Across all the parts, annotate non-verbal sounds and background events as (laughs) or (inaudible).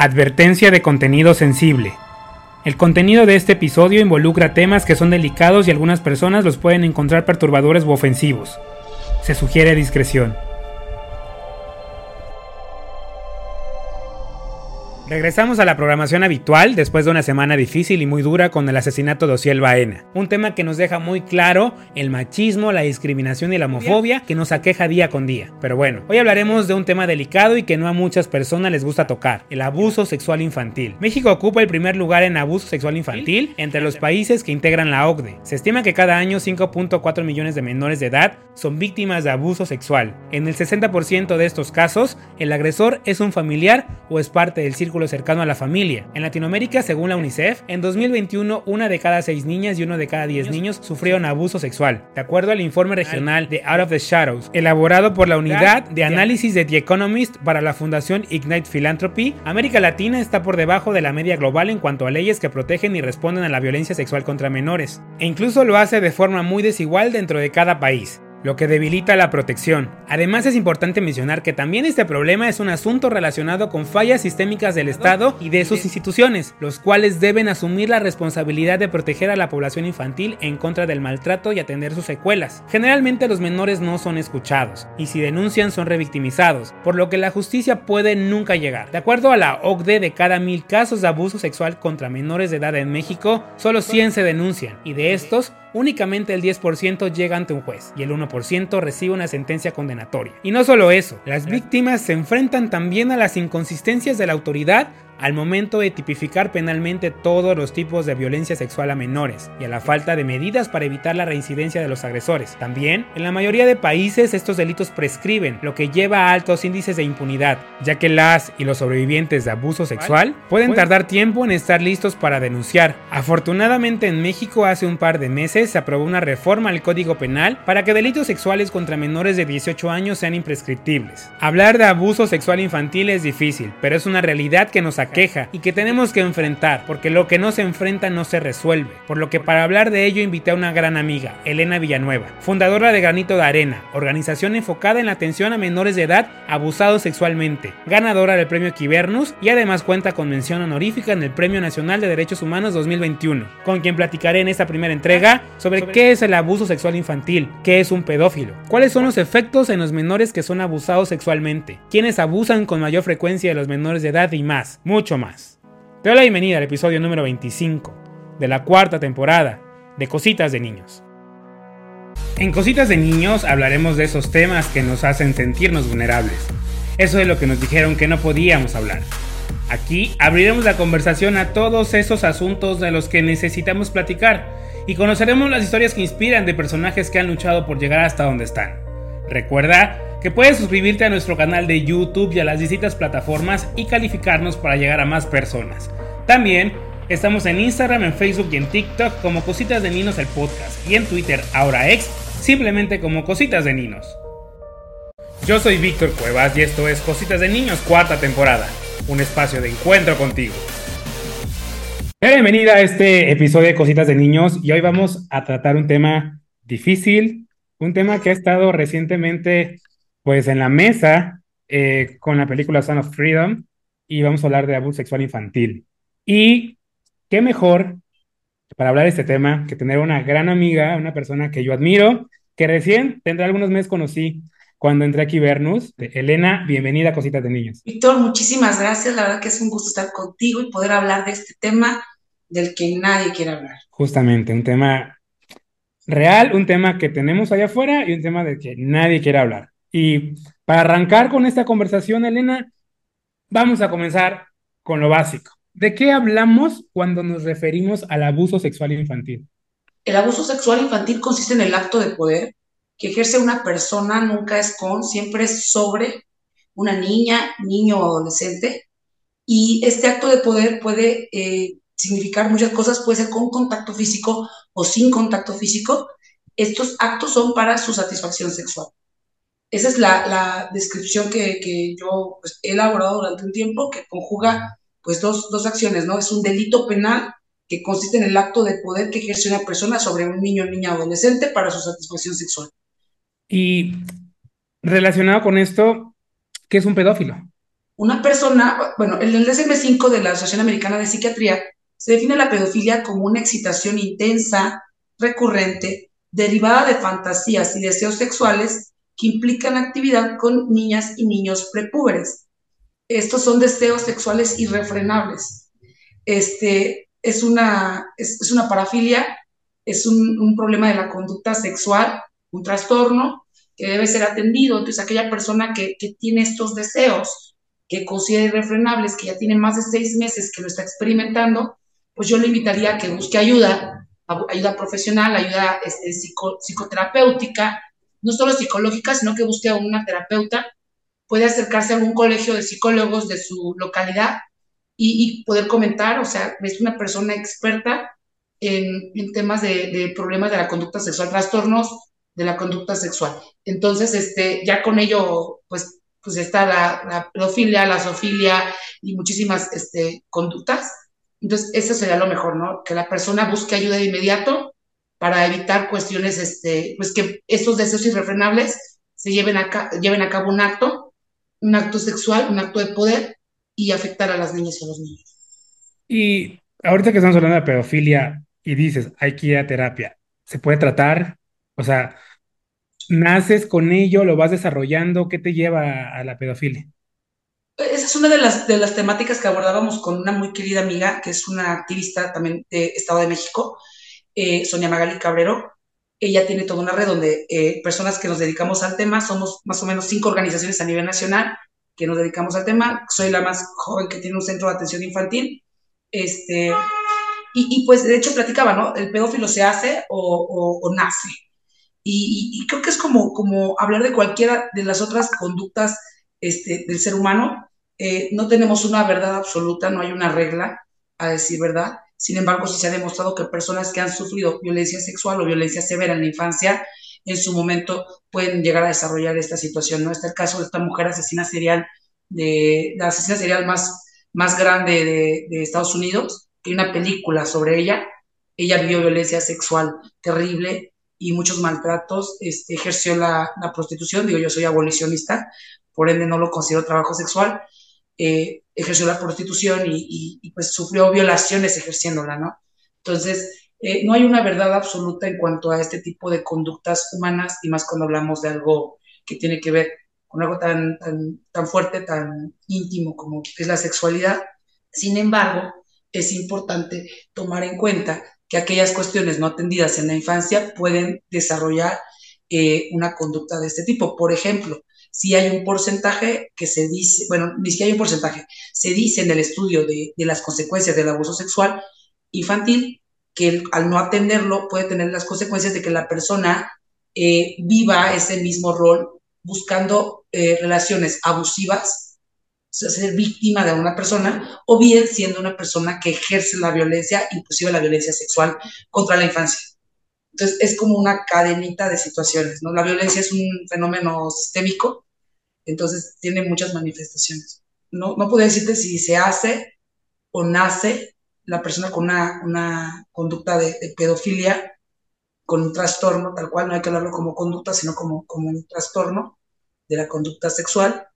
Advertencia de contenido sensible. El contenido de este episodio involucra temas que son delicados y algunas personas los pueden encontrar perturbadores u ofensivos. Se sugiere discreción. Regresamos a la programación habitual después de una semana difícil y muy dura con el asesinato de Ociel Baena. Un tema que nos deja muy claro el machismo, la discriminación y la homofobia que nos aqueja día con día. Pero bueno, hoy hablaremos de un tema delicado y que no a muchas personas les gusta tocar, el abuso sexual infantil. México ocupa el primer lugar en abuso sexual infantil entre los países que integran la OCDE. Se estima que cada año 5.4 millones de menores de edad son víctimas de abuso sexual. En el 60% de estos casos, el agresor es un familiar o es parte del círculo cercano a la familia. En Latinoamérica, según la UNICEF, en 2021 una de cada seis niñas y uno de cada diez niños sufrieron abuso sexual, de acuerdo al informe regional de Out of the Shadows, elaborado por la Unidad de Análisis de The Economist para la Fundación Ignite Philanthropy. América Latina está por debajo de la media global en cuanto a leyes que protegen y responden a la violencia sexual contra menores, e incluso lo hace de forma muy desigual dentro de cada país lo que debilita la protección. Además es importante mencionar que también este problema es un asunto relacionado con fallas sistémicas del Estado y de sus instituciones, los cuales deben asumir la responsabilidad de proteger a la población infantil en contra del maltrato y atender sus secuelas. Generalmente los menores no son escuchados y si denuncian son revictimizados, por lo que la justicia puede nunca llegar. De acuerdo a la OCDE, de cada mil casos de abuso sexual contra menores de edad en México, solo 100 se denuncian y de estos únicamente el 10% llega ante un juez y el 1% recibe una sentencia condenatoria. Y no solo eso, las víctimas se enfrentan también a las inconsistencias de la autoridad al momento de tipificar penalmente todos los tipos de violencia sexual a menores y a la falta de medidas para evitar la reincidencia de los agresores. También, en la mayoría de países estos delitos prescriben, lo que lleva a altos índices de impunidad, ya que las y los sobrevivientes de abuso sexual pueden tardar tiempo en estar listos para denunciar. Afortunadamente en México hace un par de meses se aprobó una reforma al Código Penal para que delitos sexuales contra menores de 18 años sean imprescriptibles. Hablar de abuso sexual infantil es difícil, pero es una realidad que nos queja y que tenemos que enfrentar, porque lo que no se enfrenta no se resuelve. Por lo que para hablar de ello invité a una gran amiga, Elena Villanueva, fundadora de Granito de Arena, organización enfocada en la atención a menores de edad abusados sexualmente, ganadora del premio Quibernus y además cuenta con mención honorífica en el Premio Nacional de Derechos Humanos 2021, con quien platicaré en esta primera entrega sobre qué es el abuso sexual infantil, qué es un pedófilo, cuáles son los efectos en los menores que son abusados sexualmente, quiénes abusan con mayor frecuencia de los menores de edad y más mucho más. Te doy la bienvenida al episodio número 25 de la cuarta temporada de Cositas de Niños. En Cositas de Niños hablaremos de esos temas que nos hacen sentirnos vulnerables. Eso es lo que nos dijeron que no podíamos hablar. Aquí abriremos la conversación a todos esos asuntos de los que necesitamos platicar y conoceremos las historias que inspiran de personajes que han luchado por llegar hasta donde están. Recuerda que puedes suscribirte a nuestro canal de YouTube y a las distintas plataformas y calificarnos para llegar a más personas. También estamos en Instagram, en Facebook y en TikTok como Cositas de Ninos el podcast y en Twitter, ahora ex, simplemente como Cositas de Ninos. Yo soy Víctor Cuevas y esto es Cositas de Niños cuarta temporada, un espacio de encuentro contigo. Bienvenida a este episodio de Cositas de Niños y hoy vamos a tratar un tema difícil, un tema que ha estado recientemente pues en la mesa eh, con la película Son of Freedom y vamos a hablar de abuso sexual infantil. Y qué mejor para hablar de este tema que tener una gran amiga, una persona que yo admiro, que recién tendrá algunos meses conocí cuando entré aquí a Vernus. Elena, bienvenida a Cositas de Niños. Víctor, muchísimas gracias. La verdad que es un gusto estar contigo y poder hablar de este tema del que nadie quiere hablar. Justamente, un tema real, un tema que tenemos allá afuera y un tema del que nadie quiere hablar. Y para arrancar con esta conversación, Elena, vamos a comenzar con lo básico. ¿De qué hablamos cuando nos referimos al abuso sexual infantil? El abuso sexual infantil consiste en el acto de poder que ejerce una persona, nunca es con, siempre es sobre una niña, niño o adolescente. Y este acto de poder puede eh, significar muchas cosas, puede ser con contacto físico o sin contacto físico. Estos actos son para su satisfacción sexual. Esa es la, descripción que, yo pues, he elaborado durante un tiempo, que conjuga pues dos, dos acciones, ¿no? Es un delito penal que consiste en el acto de poder que ejerce una persona sobre un niño, niña o adolescente para su satisfacción sexual. Y relacionado con esto, ¿qué es un pedófilo? Una persona, bueno, en el DSM-5 de la Asociación Americana de Psiquiatría se define la pedofilia como una excitación intensa, recurrente, derivada de fantasías y deseos sexuales que implican actividad con niñas y niños prepúberes. Estos son deseos sexuales irrefrenables. Este, es, una, es, una parafilia, es un, problema de la conducta sexual, un trastorno que debe ser atendido. Entonces, aquella persona que, que tiene estos deseos, que considera irrefrenables, que ya tiene más de seis meses que lo está experimentando, pues yo le invitaría a que busque ayuda, ayuda profesional, ayuda este, psicoterapéutica, no solo psicológica, sino que busque a una terapeuta, puede acercarse a algún colegio de psicólogos de su localidad y, poder comentar, o sea, es una persona experta en, temas de, problemas de la conducta sexual, trastornos de la conducta sexual. Entonces, este, ya con ello, pues, pues está la, la pedofilia, la zoofilia y muchísimas este, conductas. Entonces, eso sería lo mejor, ¿no? Que la persona busque ayuda de inmediato para evitar cuestiones, este, pues que estos deseos irrefrenables se lleven a, lleven a cabo un acto, un acto sexual, un acto de poder y afectar a las niñas y a los niños. Y ahorita que estamos hablando de pedofilia y dices, hay que ir a terapia, ¿se puede tratar? O sea, ¿naces con ello, lo vas desarrollando? ¿Qué te lleva a la pedofilia? Esa es una de las, de las temáticas que abordábamos con una muy querida amiga, que es una activista también de Estado de México, eh, Sonia Magali Cabrero. Ella tiene toda una red donde eh, personas que nos dedicamos al tema, somos más o menos cinco organizaciones a nivel nacional que nos dedicamos al tema. Soy la más joven que tiene un centro de atención infantil. Este, y, pues de hecho platicaba, ¿no? El pedófilo se hace o, nace. Y, creo que es como, como hablar de cualquiera de las otras conductas este, del ser humano. Eh, no tenemos una verdad absoluta, no hay una regla, a decir verdad. Sin embargo, sí se ha demostrado que personas que han sufrido violencia sexual o violencia severa en la infancia, en su momento pueden llegar a desarrollar esta situación. ¿no? Este es el caso de esta mujer asesina serial, de, la asesina serial más, más grande de, Estados Unidos, que hay una película sobre ella. Ella vivió violencia sexual terrible y muchos maltratos, este, ejerció la, la prostitución, digo, yo soy abolicionista, por ende no lo considero trabajo sexual, eh, ejerció la prostitución y, pues sufrió violaciones ejerciéndola, ¿no? Entonces, eh, no hay una verdad absoluta en cuanto a este tipo de conductas humanas y más cuando hablamos de algo que tiene que ver con algo tan, tan, tan fuerte, tan íntimo como es la sexualidad. Sin embargo, es importante tomar en cuenta que aquellas cuestiones no atendidas en la infancia pueden desarrollar eh, una conducta de este tipo. Por ejemplo, si hay un porcentaje que se dice, bueno, ni siquiera hay un porcentaje, se dice en el estudio de, las consecuencias del abuso sexual infantil que al no atenderlo puede tener las consecuencias de que la persona eh, viva ese mismo rol buscando eh, relaciones abusivas, o sea, ser víctima de una persona, o bien siendo una persona que ejerce la violencia, inclusive la violencia sexual contra la infancia. Entonces, es como una cadenita de situaciones, ¿no? La violencia es un fenómeno sistémico, entonces tiene muchas manifestaciones. No, no decirte si se hace o nace la persona con una, una conducta de, pedofilia, con un trastorno, tal cual, no hay que hablarlo como conducta, sino como, como un trastorno de la conducta sexual.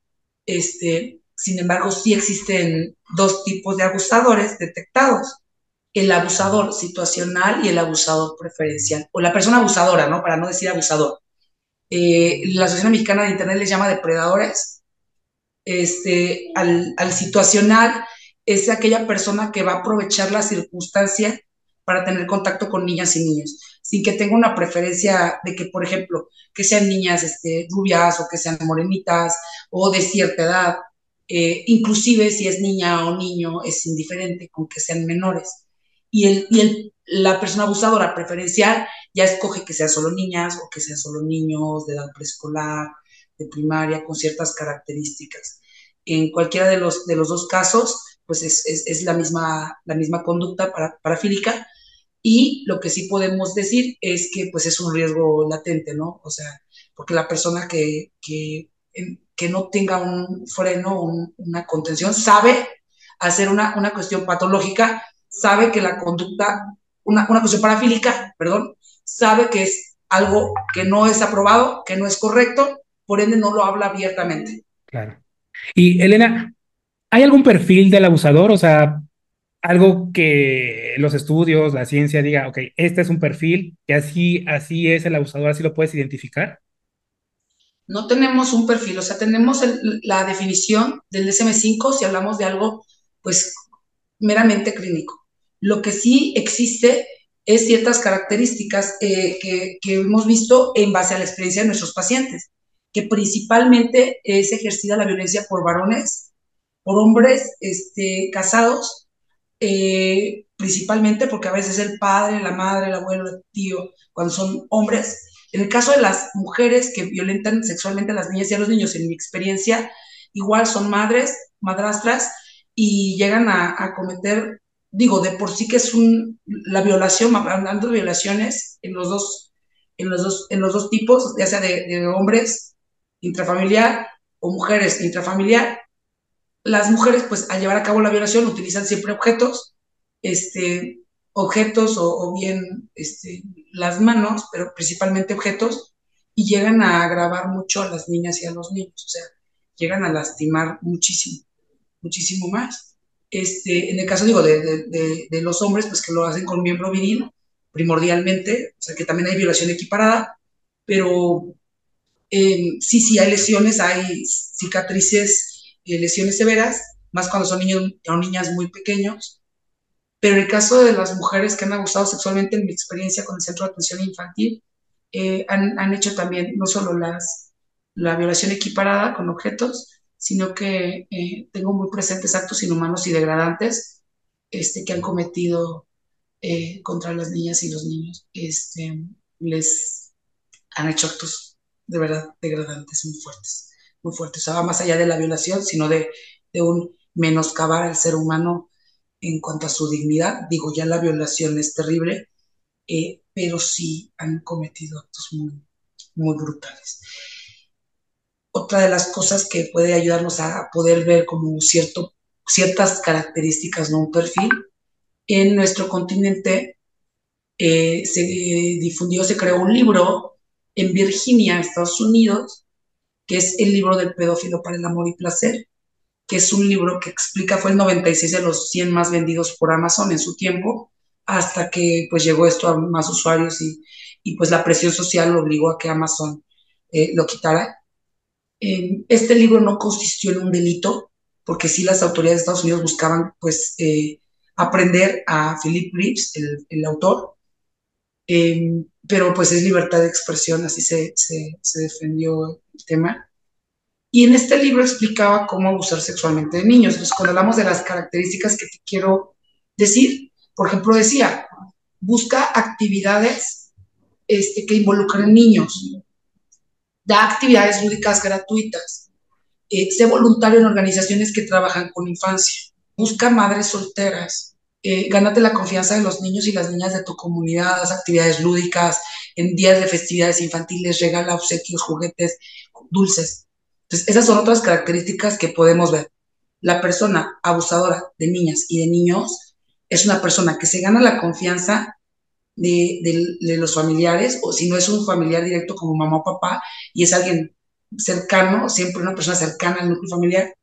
Este, sin embargo, sí existen dos tipos de abusadores detectados el abusador situacional y el abusador preferencial, o la persona abusadora, ¿no? Para no decir abusador. Eh, la Asociación Mexicana de Internet les llama depredadores. Este, al, al situacional es aquella persona que va a aprovechar la circunstancia para tener contacto con niñas y niños, sin que tenga una preferencia de que, por ejemplo, que sean niñas este, rubias o que sean morenitas o de cierta edad. Eh, inclusive si es niña o niño, es indiferente con que sean menores y, el, y el, la persona abusadora preferencial ya escoge que sean solo niñas o que sean solo niños de edad preescolar, de primaria, con ciertas características. En cualquiera de los, de los dos casos, pues es, es, es la, misma, la misma conducta para, parafílica y lo que sí podemos decir es que pues es un riesgo latente, ¿no? O sea, porque la persona que, que, que no tenga un freno, una contención, sabe hacer una, una cuestión patológica sabe que la conducta, una, una cuestión parafílica, perdón, sabe que es algo que no es aprobado, que no es correcto, por ende no lo habla abiertamente. Claro. Y Elena, ¿Hay algún perfil del abusador? O sea, algo que los estudios, la ciencia diga, ok, este es un perfil, que así, así es el abusador, así lo puedes identificar. No tenemos un perfil, o sea, tenemos la definición del DSM5 si hablamos de algo, pues, meramente clínico. Lo que sí existe es ciertas características eh, que, que hemos visto en base a la experiencia de nuestros pacientes, que principalmente es ejercida la violencia por varones por hombres este, casados, eh, principalmente porque a veces el padre, la madre, el abuelo, el tío, cuando son hombres. En el caso de las mujeres que violentan sexualmente a las niñas y a los niños, en mi experiencia, igual son madres, madrastras, y llegan a, cometer, digo, de por sí que es un, la violación, hablando de violaciones en los dos, en los dos, en los dos tipos, ya sea de, hombres intrafamiliar o mujeres intrafamiliar, las mujeres, pues al llevar a cabo la violación, utilizan siempre objetos, este, objetos o, bien este, las manos, pero principalmente objetos, y llegan a agravar mucho a las niñas y a los niños, o sea, llegan a lastimar muchísimo, muchísimo más. Este, en el caso, digo, de, los hombres, pues que lo hacen con miembro viril, primordialmente, o sea, que también hay violación equiparada, pero eh, sí, sí, hay lesiones, hay cicatrices eh, lesiones severas, más cuando son niños o niñas muy pequeños. Pero en el caso de las mujeres que han abusado sexualmente, en mi experiencia con el Centro de Atención Infantil, eh, han, han, hecho también no solo las, la violación equiparada con objetos, sino que eh, tengo muy presentes actos inhumanos y degradantes este, que han cometido contra las niñas y los niños. Este, les han hecho actos de verdad degradantes muy fuertes muy fuerte. O sea, va más allá de la violación, sino de, un menoscabar al ser humano en cuanto a su dignidad. Digo, ya la violación es terrible, eh, pero sí han cometido actos muy, muy brutales. Otra de las cosas que puede ayudarnos a poder ver como cierto, ciertas características, no un perfil, en nuestro continente eh, se difundió, se creó un libro en Virginia, Estados Unidos, que es el libro del pedófilo para el amor y placer, que es un libro que explica, fue el 96 de los 100 más vendidos por Amazon en su tiempo, hasta que pues llegó esto a más usuarios y, y pues la presión social lo obligó a que Amazon eh, lo quitara. Este libro no consistió en un delito, porque sí las autoridades de Estados Unidos buscaban pues eh, aprender a Philip Reeves, el, el autor, eh, pero pues es libertad de expresión, así se, se, se, defendió el tema. Y en este libro explicaba cómo abusar sexualmente de niños. Entonces, cuando hablamos de las características que te quiero decir, por ejemplo, decía, busca actividades este, que involucren niños, da actividades lúdicas gratuitas, eh, sé voluntario en organizaciones que trabajan con infancia, busca madres solteras, eh, gánate la confianza de los niños y las niñas de tu comunidad, haz actividades lúdicas, en días de festividades infantiles, regala obsequios, juguetes, dulces. Entonces, esas son otras características que podemos ver. La persona abusadora de niñas y de niños es una persona que se gana la confianza de, de, los familiares, o si no es un familiar directo como mamá o papá, y es alguien cercano, siempre una persona cercana al núcleo familiar,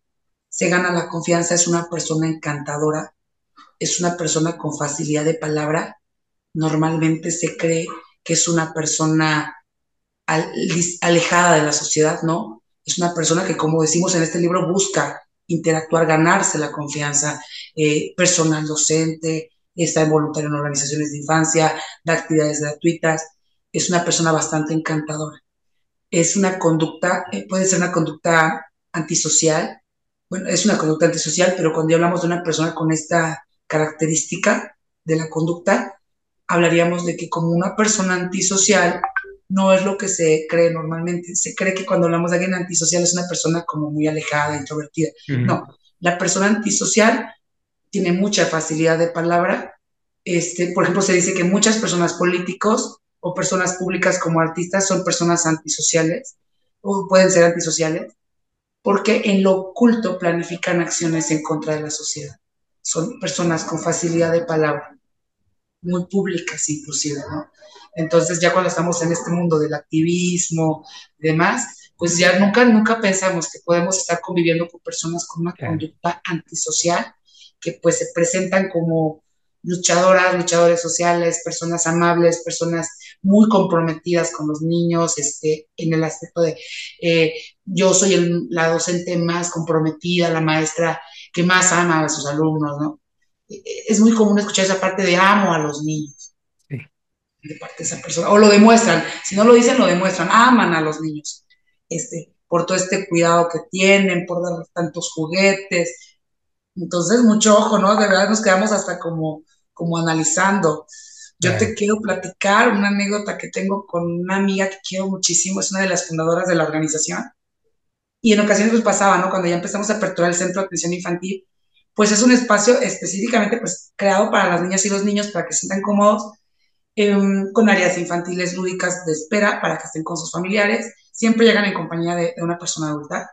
se gana la confianza, es una persona encantadora, es una persona con facilidad de palabra, normalmente se cree que es una persona alejada de la sociedad, ¿no? Es una persona que, como decimos en este libro, busca interactuar, ganarse la confianza, eh, personal docente, está voluntario en organizaciones de infancia, da actividades gratuitas, es una persona bastante encantadora. Es una conducta, eh, puede ser una conducta antisocial, bueno, es una conducta antisocial, pero cuando hablamos de una persona con esta característica de la conducta, hablaríamos de que como una persona antisocial no es lo que se cree normalmente. Se cree que cuando hablamos de alguien antisocial es una persona como muy alejada, introvertida. No, la persona antisocial tiene mucha facilidad de palabra. Este, por ejemplo, se dice que muchas personas políticos o personas públicas como artistas son personas antisociales o pueden ser antisociales porque en lo oculto planifican acciones en contra de la sociedad son personas con facilidad de palabra, muy públicas inclusive, ¿no? Entonces ya cuando estamos en este mundo del activismo y demás, pues ya nunca, nunca pensamos que podemos estar conviviendo con personas con una conducta antisocial, que pues se presentan como luchadoras, luchadores sociales, personas amables, personas muy comprometidas con los niños, este, en el aspecto de eh, yo soy la docente más comprometida, la maestra que más ama a sus alumnos, ¿no? E, e, es muy común escuchar esa parte de amo a los niños. De parte de esa persona. O lo demuestran. Si no lo dicen, lo demuestran. Aman a los niños. Este, por todo este cuidado que tienen, por dar tantos juguetes. Entonces, mucho ojo, ¿no? De verdad nos quedamos hasta como, como analizando. Yo te quiero platicar una anécdota que tengo con una amiga que quiero muchísimo, es una de las fundadoras de la organización. Y en ocasiones pues pasaba, ¿no? Cuando ya empezamos a aperturar el Centro de Atención Infantil, pues es un espacio específicamente pues creado para las niñas y los niños para que se sientan cómodos, em, con áreas infantiles lúdicas de espera para que estén con sus familiares. Siempre llegan en compañía de, una persona adulta.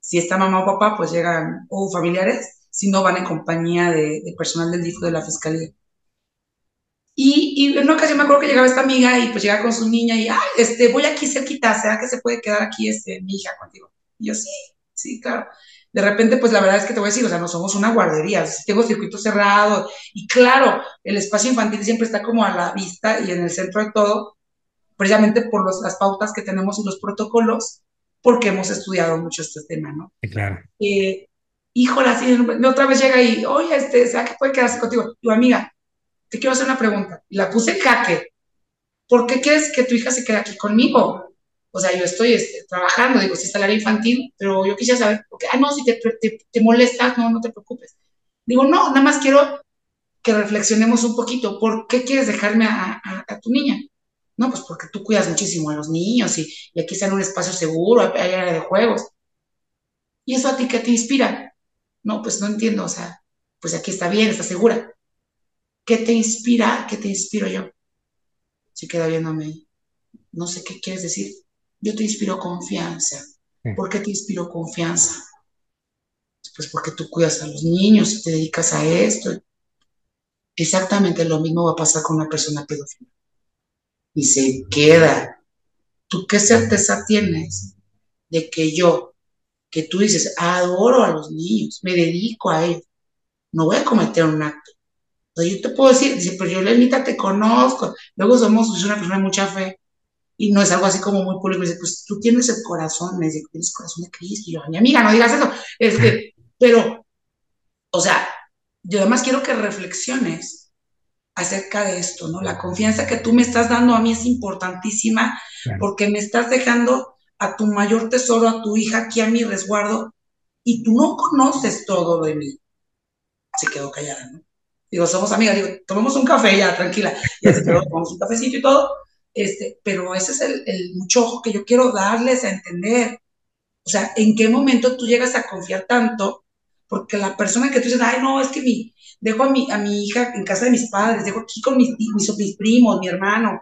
Si está mamá o papá, pues llegan o familiares, si no van en compañía de, personal del DIF de la Fiscalía. Y, y, en una ocasión me acuerdo que llegaba esta amiga y pues llega con su niña y, ah, este, voy aquí cerquita, ¿será que se puede quedar aquí este, mi hija contigo? Y yo, sí, sí, claro. De repente, pues la verdad es que te voy a decir, o sea, no somos una guardería, tengo circuito cerrado y claro, el espacio infantil siempre está como a la vista y en el centro de todo, precisamente por las pautas que tenemos y los protocolos, porque hemos estudiado mucho este tema, ¿no? Sí, claro. Eh, híjole, así, otra vez llega y, oye, este, ¿sabes que puede quedarse contigo? Tu amiga, te quiero hacer una pregunta. Y la puse en. ¿Por qué quieres que tu hija se quede aquí conmigo? O sea, yo estoy este, trabajando, digo, si el área infantil, pero yo quisiera saber, porque, ah, no, si te, te, molestas, no, no te preocupes. Digo, no, nada más quiero que reflexionemos un poquito. ¿Por qué quieres dejarme a, tu niña? No, pues porque tú cuidas muchísimo a los niños y, aquí está en un espacio seguro, hay área de juegos. ¿Y eso a ti qué te inspira? No, pues no entiendo, o sea, pues aquí está bien, está segura. ¿Qué te inspira? ¿Qué te inspiro yo? Se queda viéndome. No sé qué quieres decir yo te inspiro confianza. ¿Por qué te inspiro confianza? Pues porque tú cuidas a los niños y te dedicas a esto. Exactamente lo mismo va a pasar con una persona pedófila. Y se queda. ¿Tú qué certeza tienes de que yo, que tú dices, adoro a los niños, me dedico a ellos, no voy a cometer un acto? O yo te puedo decir, dice, pero yo, Lenita, te conozco. Luego somos una persona de mucha fe y no es algo así como muy público, dice, pues tú tienes el corazón, me dice, tienes el corazón de Cristo, y yo, mi amiga, no digas eso, este, (laughs) pero, o sea, yo además quiero que reflexiones acerca de esto, ¿no? La confianza que tú me estás dando a mí es importantísima porque me estás dejando a tu mayor tesoro, a tu hija aquí a mi resguardo, y tú no conoces todo de mí. Se quedó callada, ¿no? Digo, somos amigas, digo, tomemos un café ya, tranquila. Ya se quedó, tomamos un cafecito y todo. Este, pero ese es el, el mucho ojo que yo quiero darles a entender. O sea, ¿en qué momento tú llegas a confiar tanto? Porque la persona que tú dices, ay, no, es que mi, dejo a mi, a mi hija en casa de mis padres, dejo aquí con mis, mis, mis primos, mi hermano.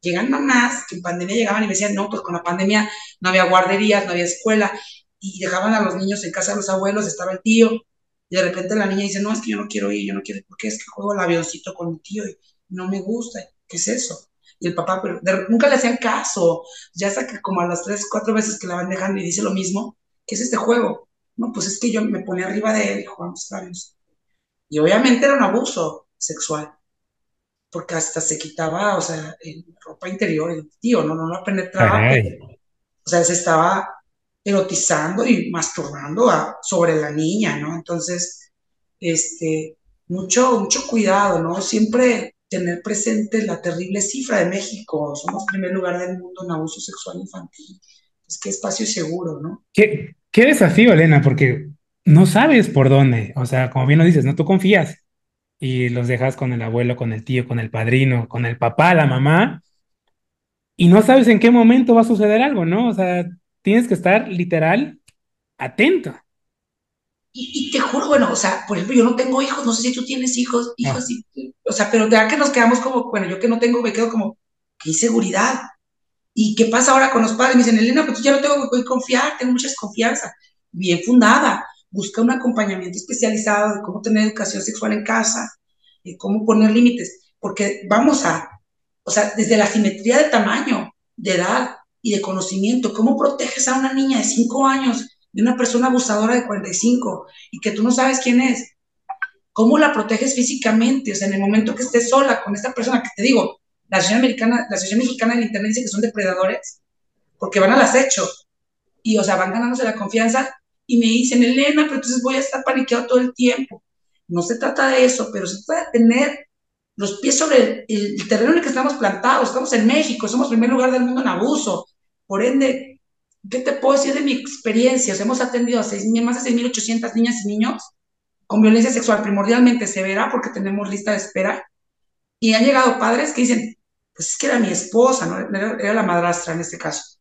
Llegan mamás que en pandemia llegaban y me decían, no, pues con la pandemia no había guarderías, no había escuela, y dejaban a los niños en casa de los abuelos, estaba el tío, y de repente la niña dice, no, es que yo no quiero ir, yo no quiero ir, porque es que juego el avioncito con mi tío y no me gusta. ¿Qué es eso? y el papá, pero nunca le hacían caso. Ya hasta que como a las tres, cuatro veces que la van dejando y dice lo mismo, ¿qué es este juego? No, pues es que yo me ponía arriba de él y jugamos Y obviamente era un abuso sexual, porque hasta se quitaba, o sea, en ropa interior, el tío, no, no lo penetraba. o sea, se estaba erotizando y masturbando sobre la niña, ¿no? Entonces, este, mucho, mucho cuidado, ¿no? Siempre tener presente la terrible cifra de México. Somos primer lugar del mundo en abuso sexual infantil. Es que espacio seguro, ¿no? ¿Qué, qué desafío, Elena, porque no sabes por dónde. O sea, como bien lo dices, no tú confías y los dejas con el abuelo, con el tío, con el padrino, con el papá, la mamá, y no sabes en qué momento va a suceder algo, ¿no? O sea, tienes que estar literal atento. Y, te juro, bueno, o sea, por ejemplo, yo no tengo hijos, no sé si tú tienes hijos, hijos, o sea, pero ya que nos quedamos como, bueno, yo que no tengo, me quedo como, qué inseguridad. ¿Y qué pasa ahora con los padres? Me dicen, Elena, pues yo no tengo que confiar, tengo mucha desconfianza. Bien fundada, busca un acompañamiento especializado de cómo tener educación sexual en casa, de cómo poner límites, porque vamos a, o sea, desde la simetría de tamaño, de edad, y de conocimiento. ¿Cómo proteges a una niña de 5 años de una persona abusadora de 45 y que tú no sabes quién es? ¿Cómo la proteges físicamente? O sea, en el momento que estés sola con esta persona que te digo, la Asociación, Americana, la Asociación Mexicana del Internet dice que son depredadores porque van al acecho y, o sea, van ganándose la confianza y me dicen, Elena, pero entonces voy a estar paniqueado todo el tiempo. No se trata de eso, pero se trata de tener los pies sobre el, terreno en el que estamos plantados. Estamos en México, somos primer lugar del mundo en abuso. Por ende, ¿qué te puedo decir de mi experiencia? hemos atendido a seis, más de 6.800 niñas y niños con violencia sexual primordialmente severa, porque tenemos lista de espera. Y han llegado padres que dicen, pues es que era mi esposa, ¿no? era, era la madrastra en este caso.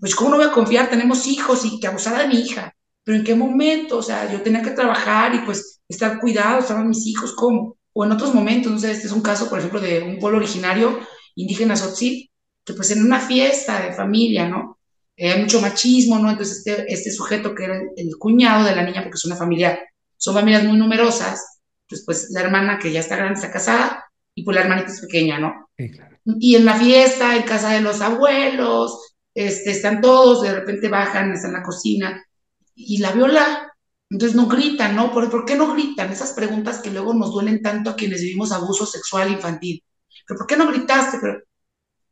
Pues, ¿cómo no voy a confiar? Tenemos hijos y que abusara de mi hija. Pero ¿en qué momento? O sea, yo tenía que trabajar y pues estar cuidado, estaban mis hijos, ¿cómo? O en otros momentos, no sé, este es un caso, por ejemplo, de un pueblo originario indígena Tzotzil, que pues en una fiesta de familia, ¿no? Eh, hay mucho machismo, ¿no? Entonces este, este sujeto que era el, cuñado de la niña, porque es una familia, son familias muy numerosas, pues pues la hermana que ya está grande está casada y pues la hermanita es pequeña, ¿no? Sí, claro. Y en la fiesta, en casa de los abuelos, este, están todos, de repente bajan, están en la cocina y la viola. Entonces no gritan, ¿no? ¿Por, ¿Por, qué no gritan? Esas preguntas que luego nos duelen tanto a quienes vivimos abuso sexual infantil. ¿Pero por qué no gritaste?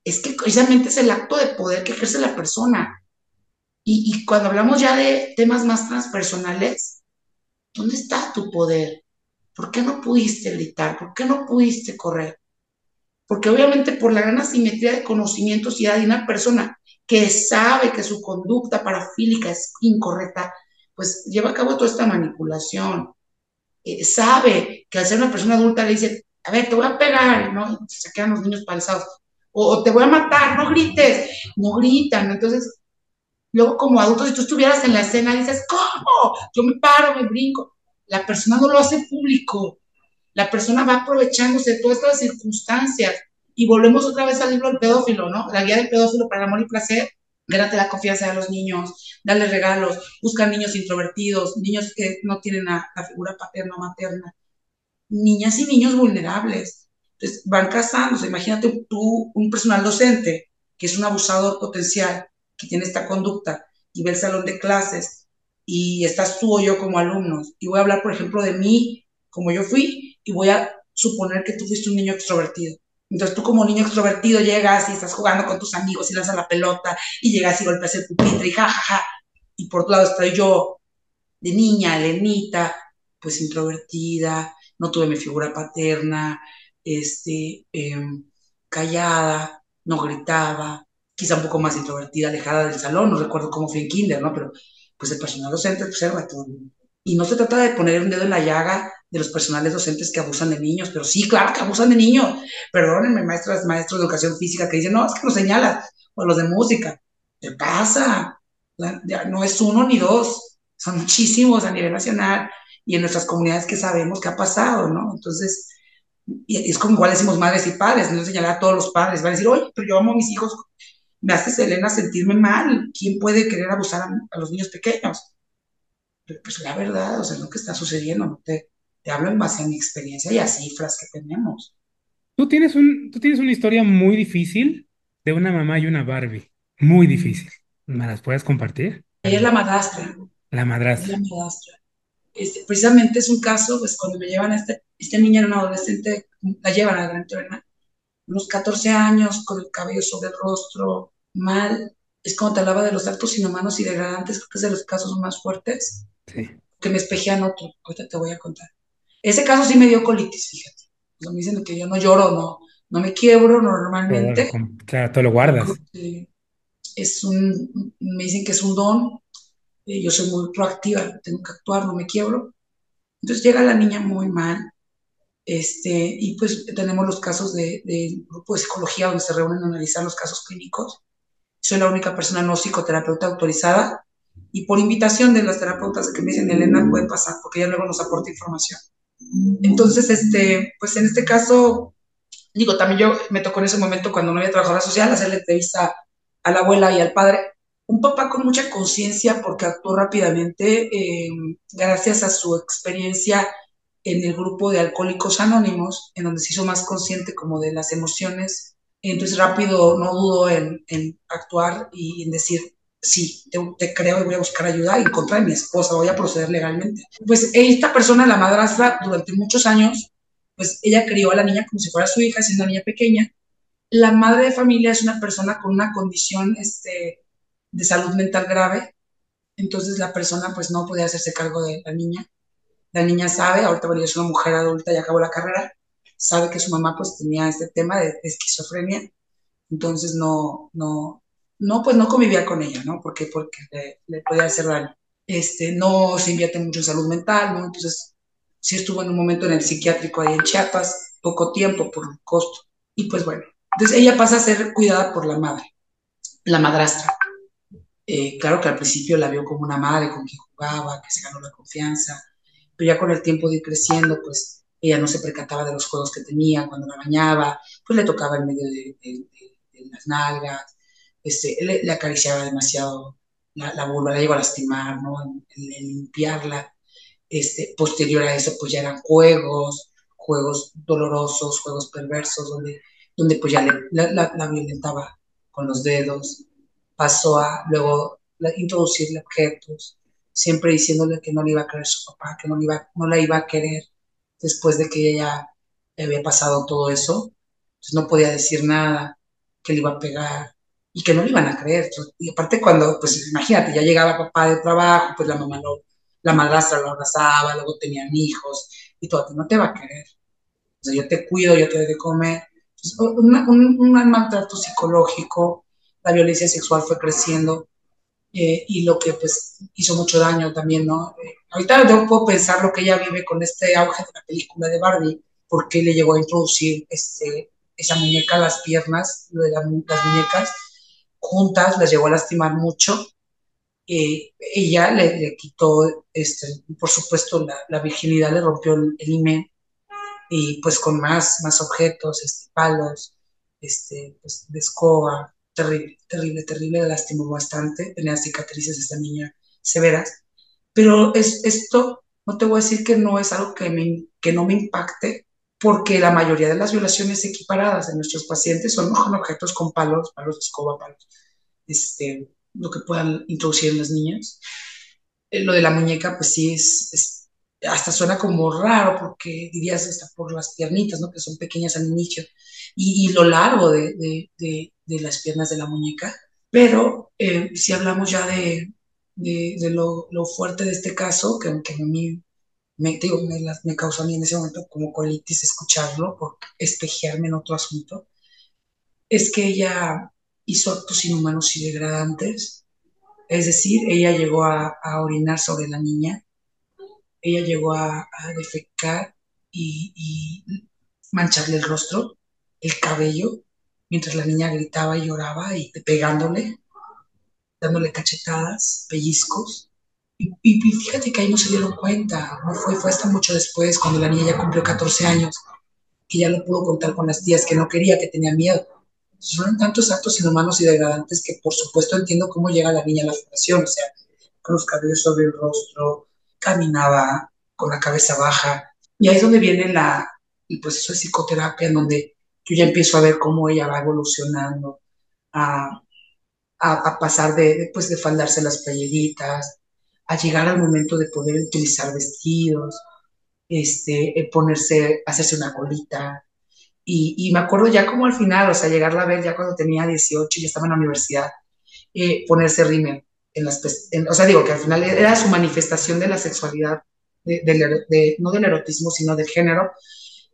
Es que precisamente es el acto de poder que ejerce la persona. Y, y cuando hablamos ya de temas más transpersonales, ¿dónde está tu poder? ¿Por qué no pudiste gritar? ¿Por qué no pudiste correr? Porque obviamente por la gran asimetría de conocimientos y de una persona que sabe que su conducta parafílica es incorrecta, pues lleva a cabo toda esta manipulación. Eh, sabe que al ser una persona adulta le dice, a ver, te voy a pegar, ¿no? se quedan los niños palzados. O, te voy a matar, no grites. No gritan. Entonces, luego como adulto, si tú estuvieras en la escena, dices, ¿cómo? Yo me paro, me brinco. La persona no lo hace público. La persona va aprovechándose de todas estas circunstancias y volvemos otra vez al libro del pedófilo, ¿no? La guía del pedófilo para el amor y placer. Gánate la confianza de los niños, dale regalos, busca niños introvertidos, niños que no tienen la, figura paterna o materna, niñas y niños vulnerables. Entonces van casándose. Imagínate tú, un personal docente que es un abusador potencial, que tiene esta conducta y ve el salón de clases y estás tú o yo como alumnos. Y voy a hablar, por ejemplo, de mí, como yo fui, y voy a suponer que tú fuiste un niño extrovertido entonces tú como niño extrovertido llegas y estás jugando con tus amigos y lanzas la pelota y llegas y golpeas el pupitre y jajaja. Y por otro lado estoy yo de niña, Elenita, pues introvertida, no tuve mi figura paterna, este, em, callada, no gritaba, quizá un poco más introvertida, alejada del salón, no recuerdo cómo fue en kinder, ¿no? Pero pues el personal docente pues era todo. Y no se trata de poner un dedo en la llaga de los personales docentes que abusan de niños, pero sí, claro que abusan de niños. Perdónenme, maestras, maestros de educación física que dicen, no, es que nos señala, o los de música. ¿Qué pasa? no es uno ni dos, son muchísimos a nivel nacional y en nuestras comunidades que sabemos qué ha pasado, ¿no? Entonces, es como igual decimos madres y padres, no señalar a todos los padres, van a decir, oye, pero yo amo a mis hijos, me haces, Elena, sentirme mal, ¿quién puede querer abusar a, los niños pequeños? Pero pues la verdad, o sea, es lo que está sucediendo, no te, te hablo en base a mi experiencia y a cifras que tenemos. Tú tienes, un, tú tienes una historia muy difícil de una mamá y una Barbie. Muy difícil. ¿Me las puedes compartir? Ella es la madrastra. La madrastra. La madrastra. Este, precisamente es un caso, pues cuando me llevan a este, este niña era una adolescente, la llevan a la gran terrena, unos 14 años, con el cabello sobre el rostro, mal. Es como te hablaba de los actos inhumanos y degradantes, creo que es de los casos más fuertes. Sí. Que me espejean otro, ahorita te voy a contar. Ese caso sí me dio colitis, fíjate. me dicen que yo no lloro, no, no me quiebro normalmente. Claro, te lo guardas. Es un, me dicen que es un don. Eh, yo soy muy proactiva, tengo que actuar, no me quiebro. Entonces llega la niña muy mal. Este, y pues tenemos los casos del de grupo de psicología donde se reúnen a analizar los casos clínicos. Soy la única persona no psicoterapeuta autorizada y por invitación de las terapeutas que me dicen, Elena, puede pasar, porque ella luego nos aporta información. Entonces, este, pues en este caso, digo, también yo me tocó en ese momento cuando no había trabajadora social hacerle entrevista a la abuela y al padre. Un papá con mucha conciencia porque actuó rápidamente em, gracias a su experiencia en el grupo de Alcohólicos Anónimos, en donde se hizo más consciente como de las emociones Entonces rápido no dudo en, actuar y en decir, sí, te, creo y voy a buscar ayuda en contra de mi esposa, voy a proceder legalmente. Pues esta persona, la madrastra, durante muchos años, pues ella crió a la niña como si fuera su hija, siendo una niña pequeña. La madre de familia es una persona con una condición este, de salud mental grave, entonces la persona pues no podía hacerse cargo de la niña. La niña sabe, ahorita bueno, es una mujer adulta y acabó la carrera, sabe que su mamá pues tenía este tema de, esquizofrenia, entonces no, no, no, pues no convivía con ella, ¿no? Porque, porque le, podía hacer daño. Este, no se invierte mucho en salud mental, ¿no? Entonces sí estuvo en un momento en el psiquiátrico ahí en Chiapas, poco tiempo por costo. Y pues bueno, entonces ella pasa a ser cuidada por la madre, la madrastra. Eh, claro que al principio la vio como una madre con quien jugaba, que se ganó la confianza, pero ya con el tiempo de ir creciendo, pues ella no se percataba de los juegos que tenía cuando la bañaba, pues le tocaba en medio de, las nalgas, este, le, acariciaba demasiado la, la, vulva, la llegó a lastimar, ¿no? Limpiarla. Este, posterior a eso, pues ya eran juegos, juegos dolorosos, juegos perversos, donde, donde pues ya la, la, violentaba con los dedos, pasó a luego introducirle objetos, siempre diciéndole que no le iba a querer su papá, que no, le iba, no la iba a querer después de que ella había pasado todo eso. Entonces no podía decir nada, que le iba a pegar y que no le iban a creer. Y aparte cuando, pues imagínate, ya llegaba papá de trabajo, pues la mamá lo, la madrastra lo abrazaba, luego tenían hijos y todo, no te va a querer. O sea, yo te cuido, yo te doy de comer. un, un maltrato psicológico, la violencia sexual fue creciendo eh, y lo que pues hizo mucho daño también, ¿no? Eh, ahorita yo puedo pensar lo que ella vive con este auge de la película de Barbie, porque le llegó a introducir este, esa muñeca a las piernas, de las muñecas juntas, las llegó a lastimar mucho. Eh, ella le, quitó, este, por supuesto, la, la virginidad, le rompió el, el y pues con más, más objetos, este, palos, este, pues, de escoba, terrible, terrible, terrible, lastimó bastante, tenía cicatrices esta niña severas, pero es, esto no te voy a decir que no es algo que, me, que no me impacte, porque la mayoría de las violaciones equiparadas de nuestros pacientes son con objetos con palos, palos de escoba, palos, este, lo que puedan introducir en las niñas. Eh, lo de la muñeca, pues sí, es, hasta suena como raro, porque dirías hasta por las piernitas, ¿no? Que son pequeñas al inicio, y, lo largo de, de las piernas de la muñeca. Pero eh, si hablamos ya de, de, lo, lo, fuerte de este caso, que, aunque a mí me, digo, me, me, causó a mí en ese momento como colitis escucharlo, por espejearme en otro asunto, es que ella hizo actos inhumanos y degradantes. Es decir, ella llegó a, a orinar sobre la niña, ella llegó a, defecar y mancharle el rostro, el cabello, mientras la niña gritaba y lloraba y pegándole, dándole cachetadas, pellizcos. Y, fíjate que ahí no se dieron cuenta, no fue, fue hasta mucho después, cuando la niña ya cumplió 14 años, que ya lo pudo contar con las tías, que no quería, que tenía miedo. Son tantos actos inhumanos y degradantes que por supuesto entiendo cómo llega la niña a la fundación, o sea, con los cabellos sobre el rostro, caminaba con la cabeza baja. Y ahí es donde viene la, el proceso de psicoterapia, en donde yo ya empiezo a ver cómo ella va evolucionando, a, a, pasar de, pues, de faldarse las playeritas, a llegar al momento de poder utilizar vestidos, este, eh, ponerse, hacerse una colita. Y, me acuerdo ya como al final, o sea, llegarla a ver ya cuando tenía 18 y estaba en la universidad, eh, ponerse rímel en las, o sea, digo que al final era su manifestación de la sexualidad, de, no del erotismo, sino del género,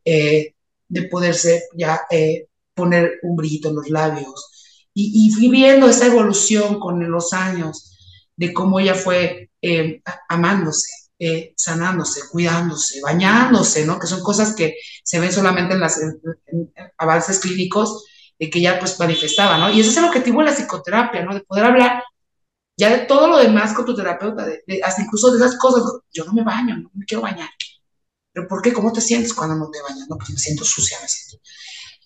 eh, de poderse ya eh, poner un brillito en los labios. Y, y viendo esa evolución con los años de cómo ella fue eh, amándose, eh, sanándose, cuidándose, bañándose, ¿no? Que son cosas que se ven solamente en los avances clínicos de que ya pues manifestaba, ¿no? Y ese es el objetivo de la psicoterapia, ¿no? De poder hablar ya de todo lo demás con tu terapeuta, hasta incluso de esas cosas. Yo no me baño, no me quiero bañar. ¿Pero por qué? ¿Cómo te sientes cuando no te bañas? No, pues me siento sucia, me siento,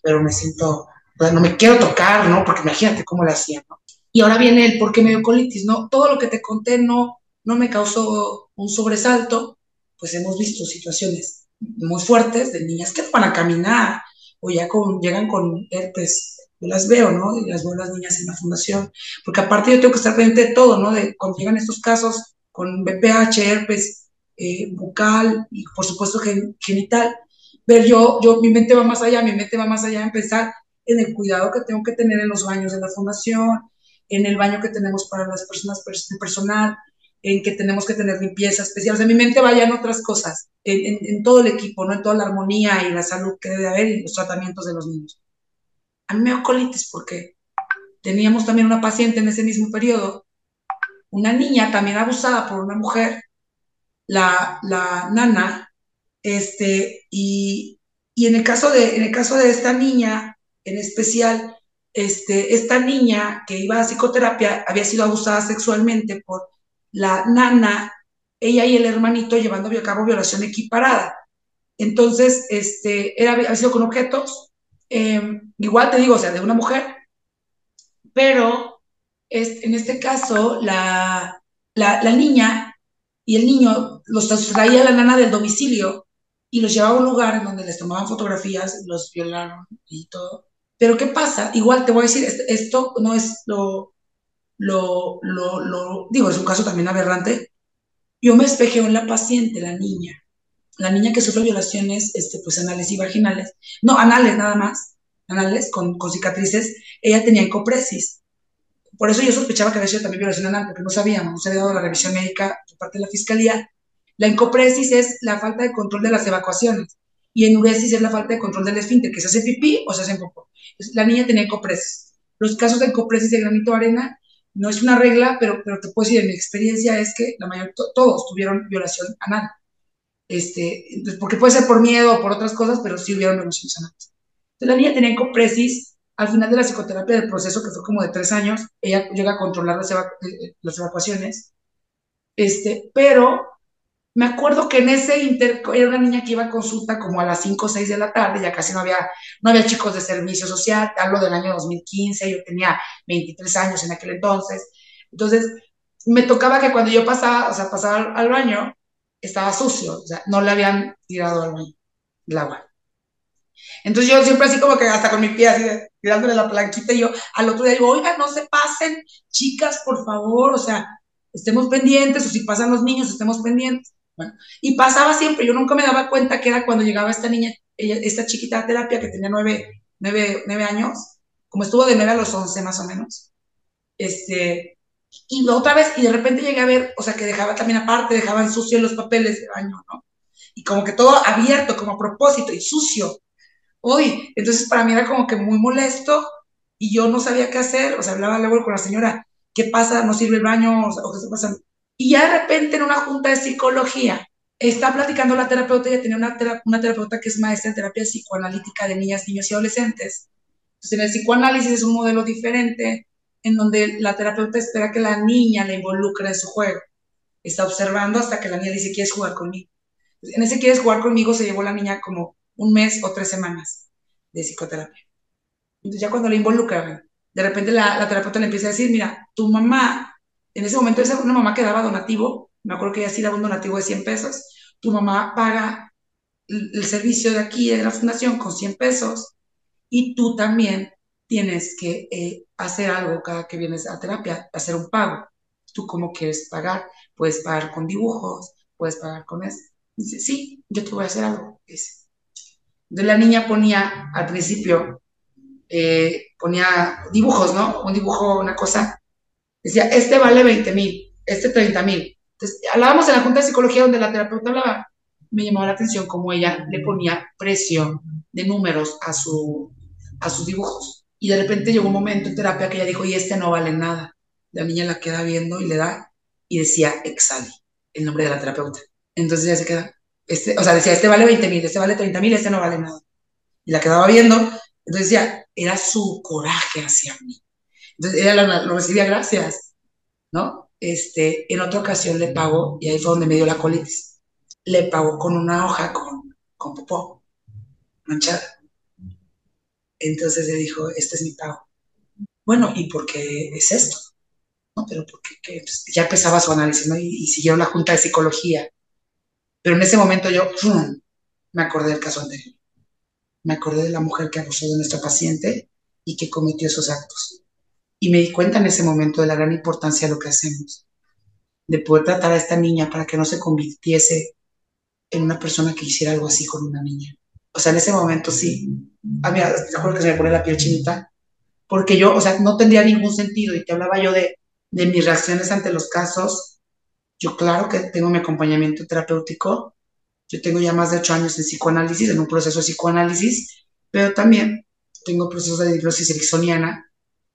pero me siento, pues no me quiero tocar, ¿no? Porque imagínate cómo le hacía, ¿no? Y ahora viene el por qué me dio colitis, ¿no? Todo lo que te conté no, no me causó un sobresalto, pues hemos visto situaciones muy fuertes de niñas que no van a caminar o ya llegan con herpes yo las veo, ¿no? Y las veo las niñas en la fundación, porque aparte yo tengo que estar pendiente de todo, ¿no? De cuando llegan estos casos con BPH, herpes, eh, bucal y por supuesto genital, ver yo, yo, mi mente va más allá, mi mente va más allá en pensar en el cuidado que tengo que tener en los baños de la fundación, en el baño que tenemos para las personas personal, en que tenemos que tener limpieza especial. O sea, mi mente vaya en otras cosas, en, en, todo el equipo, ¿no? En toda la armonía y la salud que debe haber y los tratamientos de los niños. A mí me dio colitis porque teníamos también una paciente en ese mismo periodo, una niña también abusada por una mujer, la, la nana, este, y, y en, el caso de, en el caso de esta niña en especial, este, esta niña que iba a psicoterapia había sido abusada sexualmente por la nana, ella y el hermanito llevando a cabo violación equiparada. Entonces, este, era, había sido con objetos, em, igual te digo, o sea, de una mujer, pero en este caso, la, la, la niña y el niño los traía la nana del domicilio y los llevaba a un lugar en donde les tomaban fotografías, los violaron y todo. Pero ¿qué pasa? Igual te voy a decir, esto no es lo, lo, lo, lo, digo, es un caso también aberrante. Yo me espejeo en la paciente, la niña, la niña que sufre violaciones, este, pues anales y vaginales, no, anales nada más, anales con, con cicatrices, ella tenía encopresis. Por eso yo sospechaba que había sido también violación anal, porque no sabíamos, no se había dado la revisión médica por parte de la fiscalía. La encopresis es la falta de control de las evacuaciones y enuresis es la falta de control del esfínter, que se hace pipí o se hace popó. La niña tenía encopresis. Los casos de encopresis de granito arena no es una regla, pero, pero te puedo decir, en mi experiencia es que la mayor, todos tuvieron violación anal. Este, porque puede ser por miedo o por otras cosas, pero sí hubieron violaciones anales. Entonces la niña tenía encopresis, al final de la psicoterapia del proceso, que fue como de tres años, ella llega a controlar las, eh, eh, las evacuaciones, este, pero me acuerdo que en ese inter, era una niña que iba a consulta como a las 5 o 6 de la tarde, ya casi no había, no había chicos de servicio social, hablo del año 2015, yo tenía 23 años en aquel entonces. Entonces, me tocaba que cuando yo pasaba, o sea, pasaba al, baño, estaba sucio, o sea, no le habían tirado al baño el agua. Entonces yo siempre así como que hasta con mi pie así tirándole la planquita y yo al otro día digo, oiga, no se pasen, chicas, por favor, o sea, estemos pendientes, o si pasan los niños, estemos pendientes y pasaba siempre, yo nunca me daba cuenta que era cuando llegaba esta niña, esta chiquita de terapia que tenía nueve, nueve, años, como estuvo de nueve a los once más o menos, este, y otra vez, y de repente llegué a ver, o sea, que dejaba también aparte, dejaban sucios los papeles de baño, ¿no? Y como que todo abierto, como a propósito, y sucio. Uy, entonces para mí era como que muy molesto, y yo no sabía qué hacer, o sea, hablaba luego con la señora, ¿qué pasa? ¿No sirve el baño? ¿O qué está pasando? Y ya de repente en una junta de psicología está platicando la terapeuta, ella tenía una, una terapeuta que es maestra en terapia psicoanalítica de niñas, niños y adolescentes. Entonces en el psicoanálisis es un modelo diferente en donde la terapeuta espera que la niña la involucre en su juego. Está observando hasta que la niña dice, ¿quieres jugar conmigo? en ese ¿quieres jugar conmigo? se llevó la niña como un mes o tres semanas de psicoterapia. Entonces ya cuando la involucran, de repente la, la terapeuta le empieza a decir, mira, tu mamá en ese momento esa una mamá que daba donativo, me acuerdo que ella sí daba un donativo de 100 pesos, tu mamá paga el, servicio de aquí, de la fundación, con 100 pesos, y tú también tienes que eh, hacer algo cada que vienes a terapia, hacer un pago. ¿Tú cómo quieres pagar? Puedes pagar con dibujos, puedes pagar con eso. Dice, sí, yo te voy a hacer algo. Dice. De la niña ponía al principio, eh, ponía dibujos, ¿no? Un dibujo, una cosa Decía, este vale 20 mil, este 30 mil. Entonces, hablábamos en la Junta de Psicología donde la terapeuta hablaba, me llamaba la atención cómo ella le ponía precio de números a, su, a sus dibujos. Y de repente llegó un momento en terapia que ella dijo, y este no vale nada. La niña la queda viendo y le da, y decía Exali, el nombre de la terapeuta. Entonces ella se queda, este, o sea, decía, este vale 20 mil, este vale 30 mil, este no vale nada. Y la quedaba viendo, entonces decía, era su coraje hacia mí. Entonces ella lo, recibía gracias, ¿no? Este, en otra ocasión le pagó, y ahí fue donde me dio la colitis, le pagó con una hoja con, con popó manchada. Entonces le dijo, este es mi pago. Bueno, ¿y por qué es esto? ¿No? Pero porque pues, ya empezaba su análisis. Y, y, siguió la junta de psicología. Pero en ese momento yo me acordé del caso anterior. Me acordé de la mujer que abusó de nuestra paciente y que cometió esos actos. Y me di cuenta en ese momento de la gran importancia de lo que hacemos, de poder tratar a esta niña para que no se convirtiese en una persona que hiciera algo así con una niña. O sea, en ese momento sí. A mí, te acuerdo que se me pone la piel chinita, porque yo, o sea, no tendría ningún sentido y te hablaba yo de, de mis reacciones ante los casos. Yo claro que tengo mi acompañamiento terapéutico, yo tengo ya más de ocho años en psicoanálisis, en un proceso de psicoanálisis, pero también tengo procesos de hipnosis ericksoniana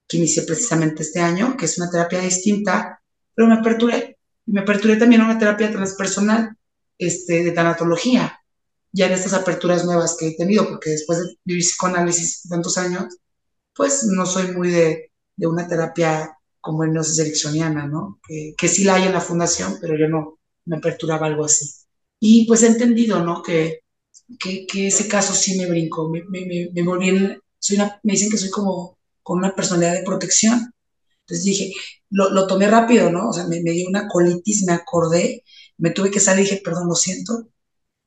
que inicié precisamente este año, que es una terapia distinta, pero me aperturé. Me aperturé también a una terapia transpersonal este, de tanatología, ya en estas aperturas nuevas que he tenido, porque después de vivir psicoanálisis tantos años, pues no soy muy de, de una terapia como hipnosis ericksoniana, ¿no? Que, que sí la hay en la fundación, pero yo no me aperturaba algo así. Y pues he entendido, ¿no? Que, que, que ese caso sí me brincó, me, me, me volví en, soy una, me dicen que soy como con una personalidad de protección. Entonces dije, lo, lo tomé rápido, ¿no? O sea, me, me, dio una colitis, me acordé, me tuve que salir y dije, perdón, lo siento.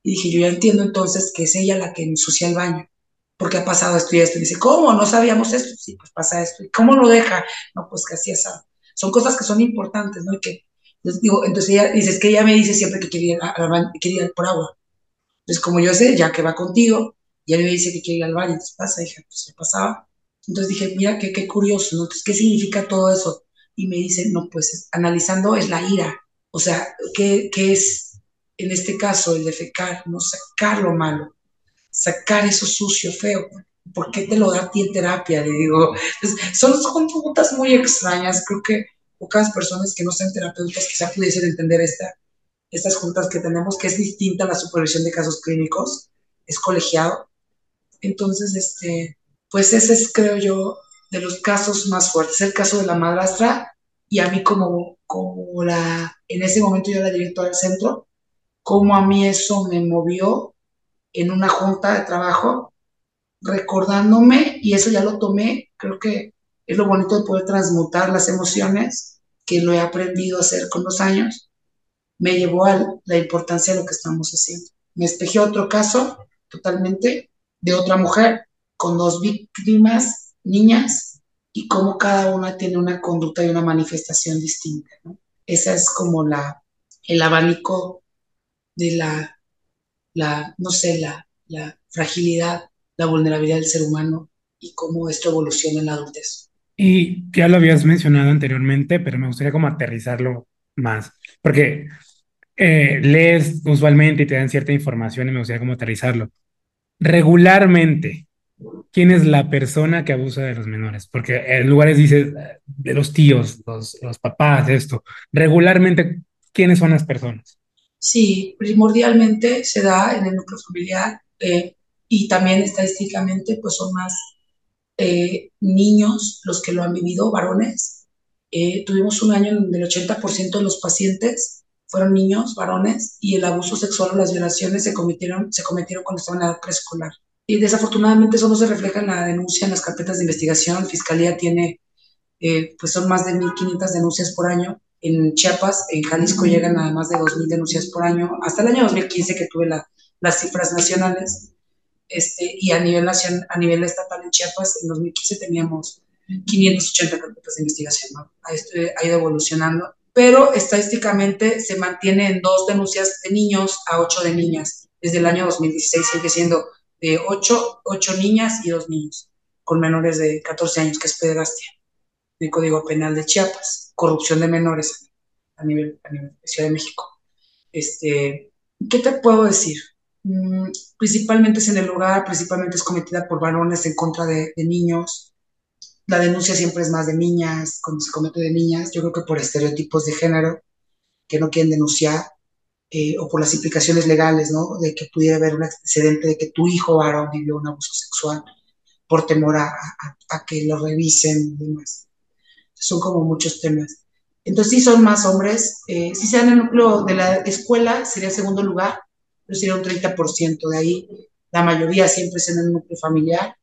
Y dije, yo ya entiendo entonces que es ella la que ensucia el baño, porque ha pasado esto y esto. Y dice, ¿cómo? No sabíamos esto. Sí, pues pasa esto. ¿Y cómo lo deja? No, pues que así es. Son cosas que son importantes, ¿no? Y que, entonces digo, entonces ella dice, es que ella me dice siempre que quería ir, quería ir por agua. Entonces, como yo sé, ya que va contigo, y me dice que quiere ir al baño, entonces pasa, dije, pues se pasaba. Entonces dije, mira, qué, curioso, ¿no? Entonces, ¿qué significa todo eso? Y me dice, no, pues analizando es la ira. O sea, ¿qué, es en este caso el defecar? No sacar lo malo, sacar eso sucio, feo. ¿Por qué te lo da a ti en terapia? Le digo, son, son muy extrañas. Creo que pocas personas que no sean terapeutas quizá pudiesen entender esta, estas juntas que tenemos, que es distinta a la supervisión de casos clínicos, es colegiado, entonces, este, pues ese es, creo yo, de los casos más fuertes. El caso de la madrastra y a mí como, como la, en ese momento yo era directora del centro, como a mí eso me movió en una junta de trabajo, recordándome, y eso ya lo tomé, creo que es lo bonito de poder transmutar las emociones, que lo he aprendido a hacer con los años, me llevó a la importancia de lo que estamos haciendo. Me espejé otro caso totalmente de otra mujer con dos víctimas, niñas, y cómo cada una tiene una conducta y una manifestación distinta. ¿no? Esa es como la, el abanico de la, la no sé, la, la fragilidad, la vulnerabilidad del ser humano y cómo esto evoluciona en la adultez. Y ya lo habías mencionado anteriormente, pero me gustaría como aterrizarlo más, porque eh, lees usualmente y te dan cierta información y me gustaría como aterrizarlo regularmente, ¿quién es la persona que abusa de los menores? Porque en lugares dices de los tíos, los, los papás, esto. Regularmente, ¿quiénes son las personas? Sí, primordialmente se da en el núcleo familiar eh, y también estadísticamente pues son más eh, niños los que lo han vivido, varones. Eh, tuvimos un año en donde el 80% de los pacientes fueron niños, varones, y el abuso sexual o las violaciones se cometieron, se cometieron cuando estaban en edad preescolar. Y desafortunadamente eso no se refleja en la denuncia, en las carpetas de investigación. Fiscalía tiene, eh, pues son más de 1.500 denuncias por año. En Chiapas, en Jalisco llegan a más de 2.000 denuncias por año. Hasta el año 2015 que tuve la, las cifras nacionales. Este, y a nivel, nacional, a nivel estatal en Chiapas, en 2015 teníamos 580 carpetas de investigación. ¿no? Ha, ha ido evolucionando pero estadísticamente se mantiene en dos denuncias de niños a ocho de niñas. Desde el año 2016 sigue siendo de ocho, ocho niñas y dos niños con menores de 14 años, que es pederastia, el Código Penal de Chiapas, corrupción de menores a nivel, a nivel de Ciudad de México. Este, ¿Qué te puedo decir? Mm, principalmente es en el hogar, principalmente es cometida por varones en contra de niños, la denuncia siempre es más de niñas, cuando se comete de niñas, yo creo que por estereotipos de género que no quieren denunciar, eh, o por las implicaciones legales, ¿no? De que pudiera haber un antecedente de que tu hijo varón vivió un abuso sexual por temor a, que lo revisen y demás. Son como muchos temas. Entonces sí son más hombres. Eh, si se dan el núcleo de la escuela, sería segundo lugar, pero sería un 30%. De ahí la mayoría siempre es en el núcleo familiar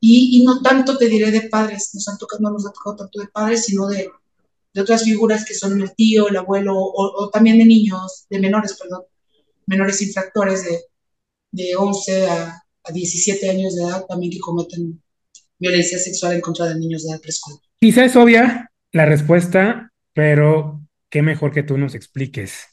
y, y, no tanto te diré de padres, nos han tocado, no nos ha tocado tanto de padres, sino de, de otras figuras que son el tío, el abuelo, o, o, también de niños, de menores, perdón, menores infractores de, de 11 a, a, 17 años de edad también que cometen violencia sexual en contra de niños de edad preescolar. Quizá es obvia la respuesta, pero qué mejor que tú nos expliques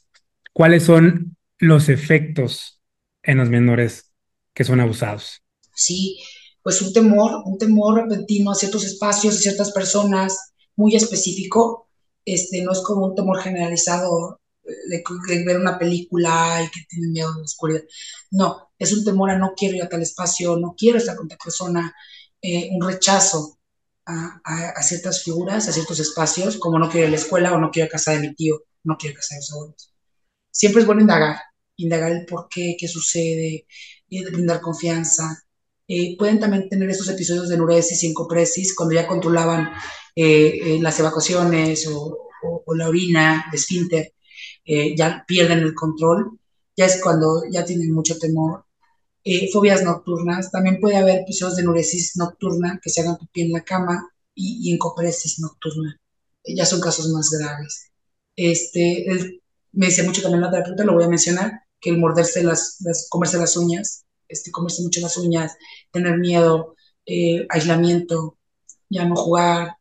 cuáles son los efectos en los menores que son abusados. Sí, pues un temor, un temor repentino a ciertos espacios, a ciertas personas, muy específico, este, no es como un temor generalizado de, ver una película y que tienen miedo a la oscuridad. No, es un temor a no quiero ir a tal espacio, no quiero estar con tal persona, eh, un rechazo a, a, ciertas figuras, a ciertos espacios, como no quiero ir a la escuela o no quiero ir a casa de mi tío, no quiero ir a casa de los abuelos. Siempre es bueno indagar, indagar el por qué, qué sucede, y brindar confianza. Eh, pueden también tener estos episodios de nuresis y encopresis cuando ya controlaban eh, las evacuaciones o, la orina, el esfínter, eh, ya pierden el control, ya es cuando ya tienen mucho temor. Eh, fobias nocturnas, también puede haber episodios de enuresis nocturna que se hagan pipí en la cama y, y encopresis nocturna. Eh, ya son casos más graves. Este, me dice mucho también la terapeuta, lo voy a mencionar, que el morderse las comerse las uñas, este, comerse mucho las uñas, tener miedo, aislamiento, ya no jugar,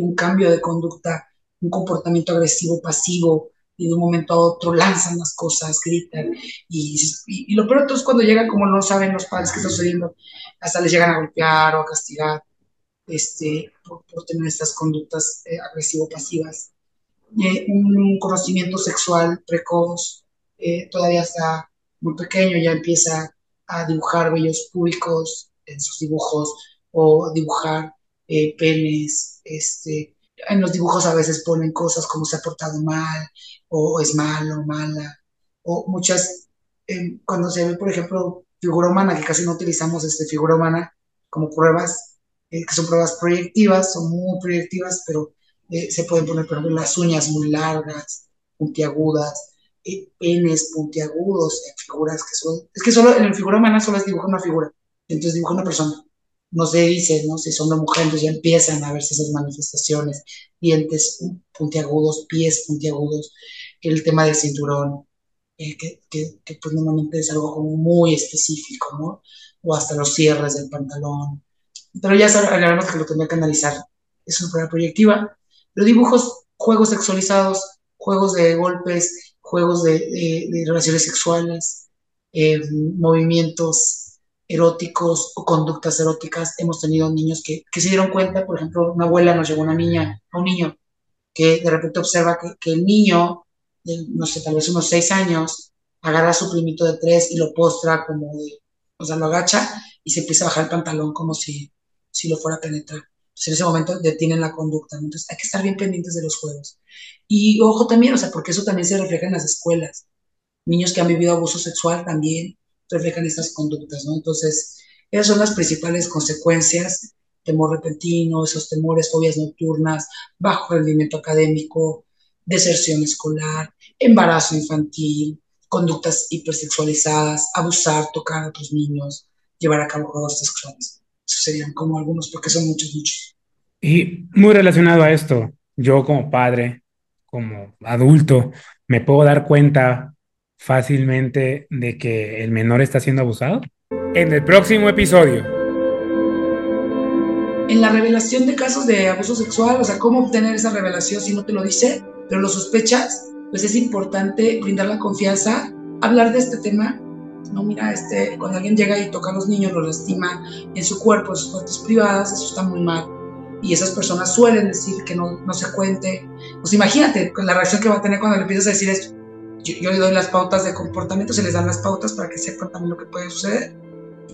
un cambio de conducta, un comportamiento agresivo pasivo, y de un momento a otro lanzan las cosas, gritan. Y, y, lo peor es cuando llegan, como no saben los padres qué está sucediendo, hasta les llegan a golpear o a castigar este, por, tener estas conductas eh, agresivo-pasivas. Eh, un conocimiento sexual precoz, eh, todavía está muy pequeño, ya empieza a dibujar vellos públicos en sus dibujos o dibujar penes, este, en los dibujos a veces ponen cosas como se ha portado mal, o es malo, mala, o muchas, eh, cuando se ve, por ejemplo, figura humana, que casi no utilizamos este figura humana como pruebas, eh, que son pruebas proyectivas, son muy proyectivas, pero eh, se pueden poner, por ejemplo, las uñas muy largas, puntiagudas, penes puntiagudos en figuras que son, es que solo en la figura humana solo es dibujar una figura, entonces dibuja una persona no se dice, ¿no? Si son de mujer, entonces ya empiezan a verse esas manifestaciones, dientes puntiagudos, pies puntiagudos, el tema del cinturón, eh, que, que, pues normalmente es algo como muy específico, ¿no? O hasta los cierres del pantalón. Pero ya sabemos que lo tendría que analizar. Es una prueba proyectiva. Los dibujos, juegos sexualizados, juegos de golpes, juegos de, relaciones sexuales, eh, movimientos eróticos o conductas eróticas. Hemos tenido niños que, que, se dieron cuenta, por ejemplo, una abuela nos llevó una niña, a un niño, que de repente observa que, que el niño, de, no sé, tal vez unos seis años, agarra a su primito de tres y lo postra como de, o sea, lo agacha y se empieza a bajar el pantalón como si, si lo fuera a penetrar. Entonces en ese momento detienen la conducta. Entonces hay que estar bien pendientes de los juegos. Y ojo también, o sea, porque eso también se refleja en las escuelas. Niños que han vivido abuso sexual también reflejan estas conductas, ¿no? Entonces, esas son las principales consecuencias, temor repentino, esos temores, fobias nocturnas, bajo rendimiento académico, deserción escolar, embarazo infantil, conductas hipersexualizadas, abusar, tocar a otros niños, llevar a cabo juegos sexuales. Serían como algunos, porque son muchos, muchos. Y muy relacionado a esto, yo como padre, como adulto, me puedo dar cuenta fácilmente de que el menor está siendo abusado? En el próximo episodio. En la revelación de casos de abuso sexual, o sea, cómo obtener esa revelación si no te lo dice, pero lo sospechas, pues es importante brindar la confianza, hablar de este tema. No, mira, este, cuando alguien llega y toca a los niños, los lastima en su cuerpo, en sus partes privadas, eso está muy mal. Y esas personas suelen decir que no, no se cuente. Pues imagínate con la reacción que va a tener cuando le empiezas a decir esto yo, le doy las pautas de comportamiento, se les dan las pautas para que sepan también lo que puede suceder,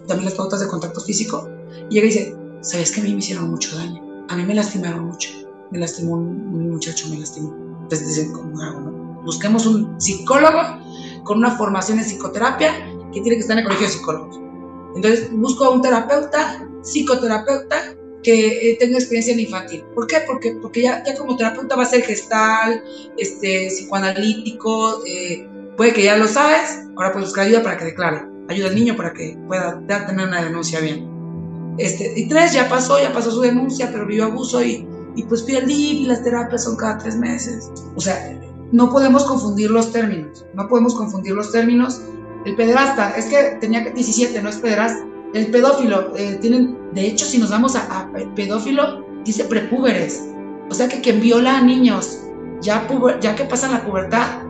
también las pautas de contacto físico. Y llega y dice, ¿sabes que a mí me hicieron mucho daño? A mí me lastimaron mucho. Me lastimó un, muchacho, me lastimó. Entonces dicen, ¿cómo hago? Busquemos un psicólogo con una formación en psicoterapia que tiene que estar en el colegio de psicólogos. Entonces busco a un terapeuta, psicoterapeuta, que eh, tenga experiencia en infantil. ¿Por qué? Porque, porque ya, ya como terapeuta va a ser gestal, este, psicoanalítico, eh, puede que ya lo sabes, ahora puedes buscar ayuda para que declare, ayuda al niño para que pueda tener una denuncia bien. Este, y tres, ya pasó, ya pasó su denuncia, pero vivió abuso y, y pues pide el y las terapias son cada tres meses. O sea, no podemos confundir los términos, no podemos confundir los términos. El pederasta, es que tenía 17, no es pederasta. El pedófilo, eh, tienen, de hecho, si nos vamos a, pedófilo, dice prepúberes. O sea que quien viola a niños, ya, ya que pasan la pubertad,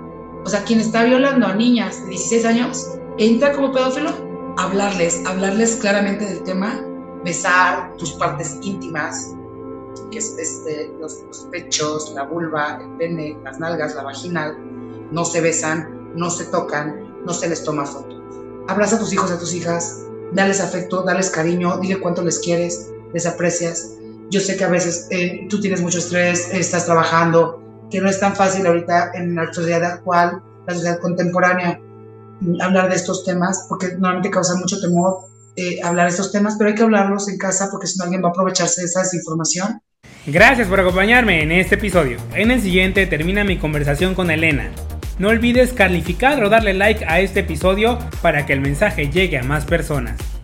o sea, quien está violando a niñas de 16 años, entra como pedófilo, hablarles, hablarles claramente del tema, besar tus partes íntimas, que es este, los, pechos, la vulva, el pene, las nalgas, la vaginal, no se besan, no se tocan, no se les toma foto. Abraza a tus hijos a tus hijas, dales afecto, dales cariño, dile cuánto les quieres, les aprecias. Yo sé que a veces eh, tú tienes mucho estrés, estás trabajando, que no es tan fácil ahorita en la sociedad actual, la sociedad contemporánea, hablar de estos temas, porque normalmente causa mucho temor eh, hablar de estos temas, pero hay que hablarlos en casa porque si no alguien va a aprovecharse de esa desinformación. Gracias por acompañarme en este episodio. En el siguiente termina mi conversación con Elena. No olvides calificar o darle like a este episodio para que el mensaje llegue a más personas.